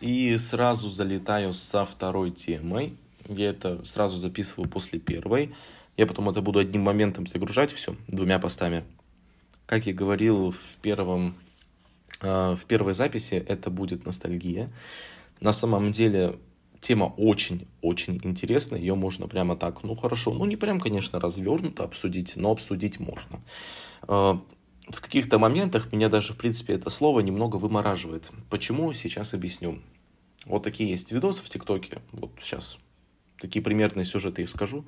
И сразу залетаю со второй темой. Я это сразу записываю после первой. Я потом это буду одним моментом загружать все, двумя постами. Как я говорил в первом э, в первой записи, это будет ностальгия. На самом деле тема очень-очень интересная, ее можно прямо так, ну хорошо, ну не прям, конечно, развернуто обсудить, но обсудить можно. Каких-то моментах меня даже, в принципе, это слово немного вымораживает. Почему? Сейчас объясню. Вот такие есть видосы в ТикТоке. Вот сейчас такие примерные сюжеты я скажу.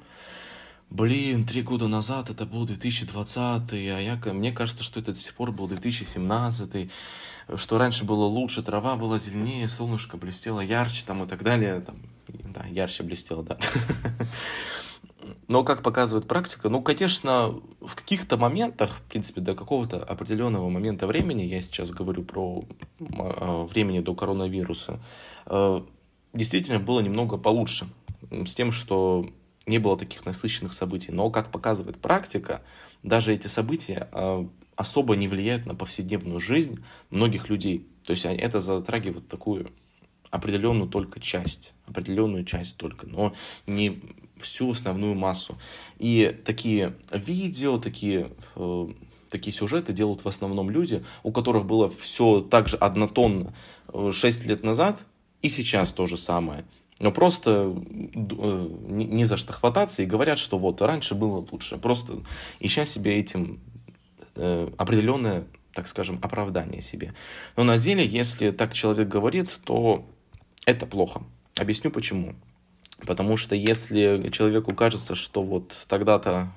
Блин, три года назад это был 2020, а я, мне кажется, что это до сих пор был 2017, что раньше было лучше, трава была зеленее, солнышко блестело ярче там и так далее. Там, да, ярче блестело, да. Но, как показывает практика, ну, конечно, в каких-то моментах, в принципе, до какого-то определенного момента времени, я сейчас говорю про э, времени до коронавируса, э, действительно было немного получше. С тем, что не было таких насыщенных событий. Но, как показывает практика, даже эти события э, особо не влияют на повседневную жизнь многих людей. То есть это затрагивает такую определенную только часть, определенную часть только, но не всю основную массу. И такие видео, такие, э, такие сюжеты делают в основном люди, у которых было все так же однотонно 6 э, лет назад и сейчас то же самое. Но просто э, не, не за что хвататься и говорят, что вот раньше было лучше. Просто ища себе этим э, определенное, так скажем, оправдание себе. Но на деле, если так человек говорит, то это плохо. Объясню почему. Потому что если человеку кажется, что вот тогда-то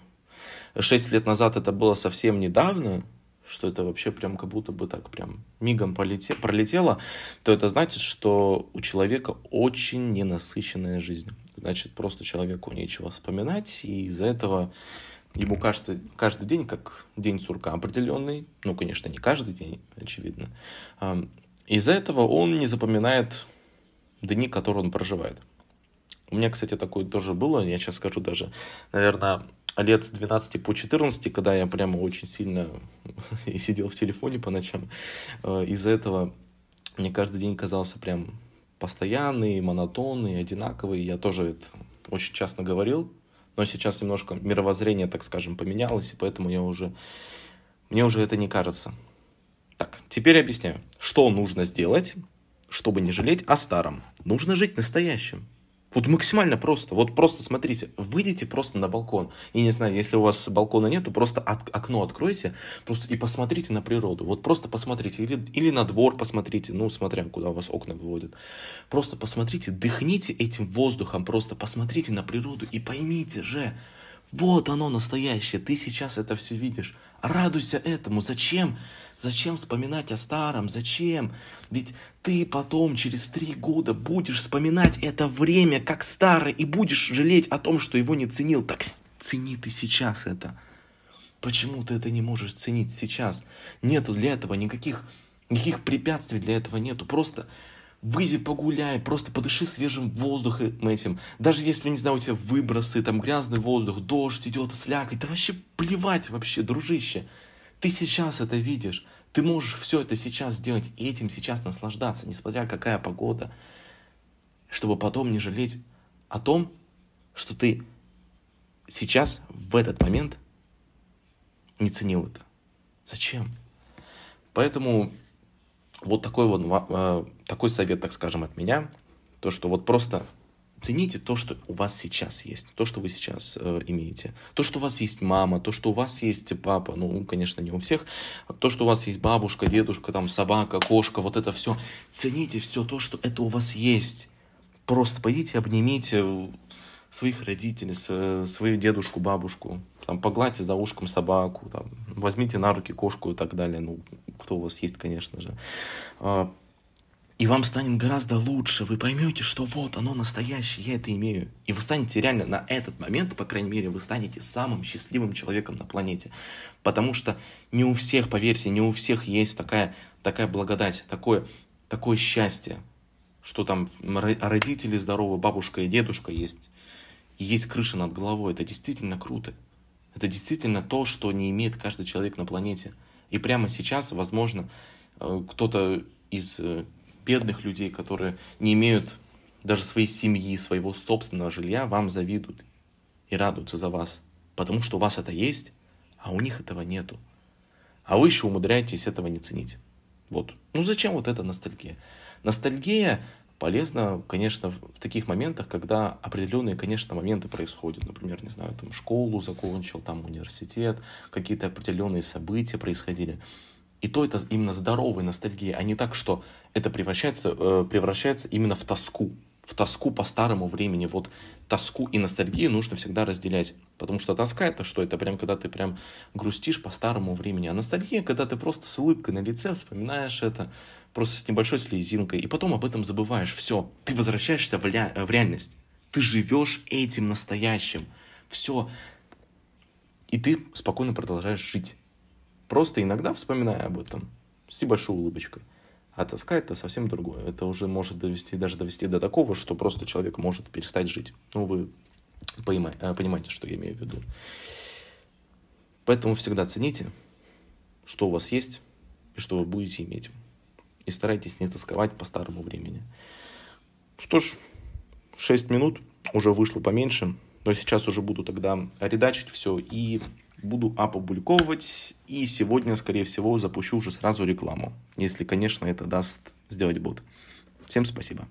6 лет назад это было совсем недавно, что это вообще прям как будто бы так прям мигом полете, пролетело, то это значит, что у человека очень ненасыщенная жизнь. Значит, просто человеку нечего вспоминать, и из-за этого ему кажется каждый день как день сурка определенный. Ну, конечно, не каждый день, очевидно. Из-за этого он не запоминает дни, которые он проживает. У меня, кстати, такое тоже было, я сейчас скажу даже, наверное, лет с 12 по 14, когда я прямо очень сильно сидел в телефоне по ночам, э, из-за этого мне каждый день казался прям постоянный, монотонный, одинаковый. Я тоже это очень часто говорил, но сейчас немножко мировоззрение, так скажем, поменялось, и поэтому я уже, мне уже это не кажется. Так, теперь объясняю, что нужно сделать, чтобы не жалеть о старом. Нужно жить настоящим. Вот максимально просто. Вот просто смотрите, выйдите просто на балкон. И не знаю, если у вас балкона нет, то просто окно откройте просто и посмотрите на природу. Вот просто посмотрите. Или, или на двор посмотрите, ну, смотря куда у вас окна выводят. Просто посмотрите, дыхните этим воздухом, просто посмотрите на природу и поймите же, вот оно настоящее, ты сейчас это все видишь. Радуйся этому. Зачем? Зачем вспоминать о старом? Зачем? Ведь ты потом, через три года, будешь вспоминать это время как старое и будешь жалеть о том, что его не ценил. Так цени ты сейчас это. Почему ты это не можешь ценить сейчас? Нету для этого никаких, никаких препятствий для этого нету. Просто выйди погуляй, просто подыши свежим воздухом этим. Даже если, не знаю, у тебя выбросы, там грязный воздух, дождь идет, слякоть, да вообще плевать вообще, дружище. Ты сейчас это видишь, ты можешь все это сейчас сделать и этим сейчас наслаждаться, несмотря какая погода, чтобы потом не жалеть о том, что ты сейчас, в этот момент, не ценил это. Зачем? Поэтому вот такой вот э, такой совет, так скажем, от меня, то, что вот просто цените то, что у вас сейчас есть, то, что вы сейчас э, имеете. То, что у вас есть мама, то, что у вас есть папа, ну, конечно, не у всех, то, что у вас есть бабушка, дедушка, там, собака, кошка, вот это все. Цените все то, что это у вас есть. Просто пойдите, обнимите своих родителей, свою дедушку, бабушку, там, погладьте за ушком собаку, там, возьмите на руки кошку и так далее, ну, кто у вас есть, конечно же. А, и вам станет гораздо лучше, вы поймете, что вот оно настоящее, я это имею. И вы станете реально на этот момент, по крайней мере, вы станете самым счастливым человеком на планете. Потому что не у всех, поверьте, не у всех есть такая, такая благодать, такое, такое счастье, что там родители здоровы, бабушка и дедушка есть, есть крыша над головой. Это действительно круто. Это действительно то, что не имеет каждый человек на планете. И прямо сейчас, возможно, э, кто-то из э, бедных людей, которые не имеют даже своей семьи, своего собственного жилья, вам завидуют и радуются за вас. Потому что у вас это есть, а у них этого нету. А вы еще умудряетесь этого не ценить. Вот. Ну зачем вот эта ностальгия? Ностальгия полезна, конечно, в таких моментах, когда определенные, конечно, моменты происходят. Например, не знаю, там школу закончил, там университет, какие-то определенные события происходили. И то это именно здоровая ностальгия, а не так, что это превращается, э, превращается именно в тоску. В тоску по старому времени. Вот тоску и ностальгию нужно всегда разделять. Потому что тоска это что? Это прям когда ты прям грустишь по старому времени. А ностальгия, когда ты просто с улыбкой на лице вспоминаешь это, просто с небольшой слезинкой, и потом об этом забываешь. Все, ты возвращаешься в, ля... в реальность. Ты живешь этим настоящим. Все. И ты спокойно продолжаешь жить. Просто иногда вспоминая об этом с небольшой улыбочкой. А тоска это совсем другое. Это уже может довести, даже довести до такого, что просто человек может перестать жить. Ну, вы э, понимаете, что я имею в виду. Поэтому всегда цените, что у вас есть и что вы будете иметь. И старайтесь не тосковать по старому времени. Что ж, 6 минут, уже вышло поменьше, но сейчас уже буду тогда редачить все и буду опубликовывать. И сегодня, скорее всего, запущу уже сразу рекламу. Если, конечно, это даст сделать бот. Всем спасибо.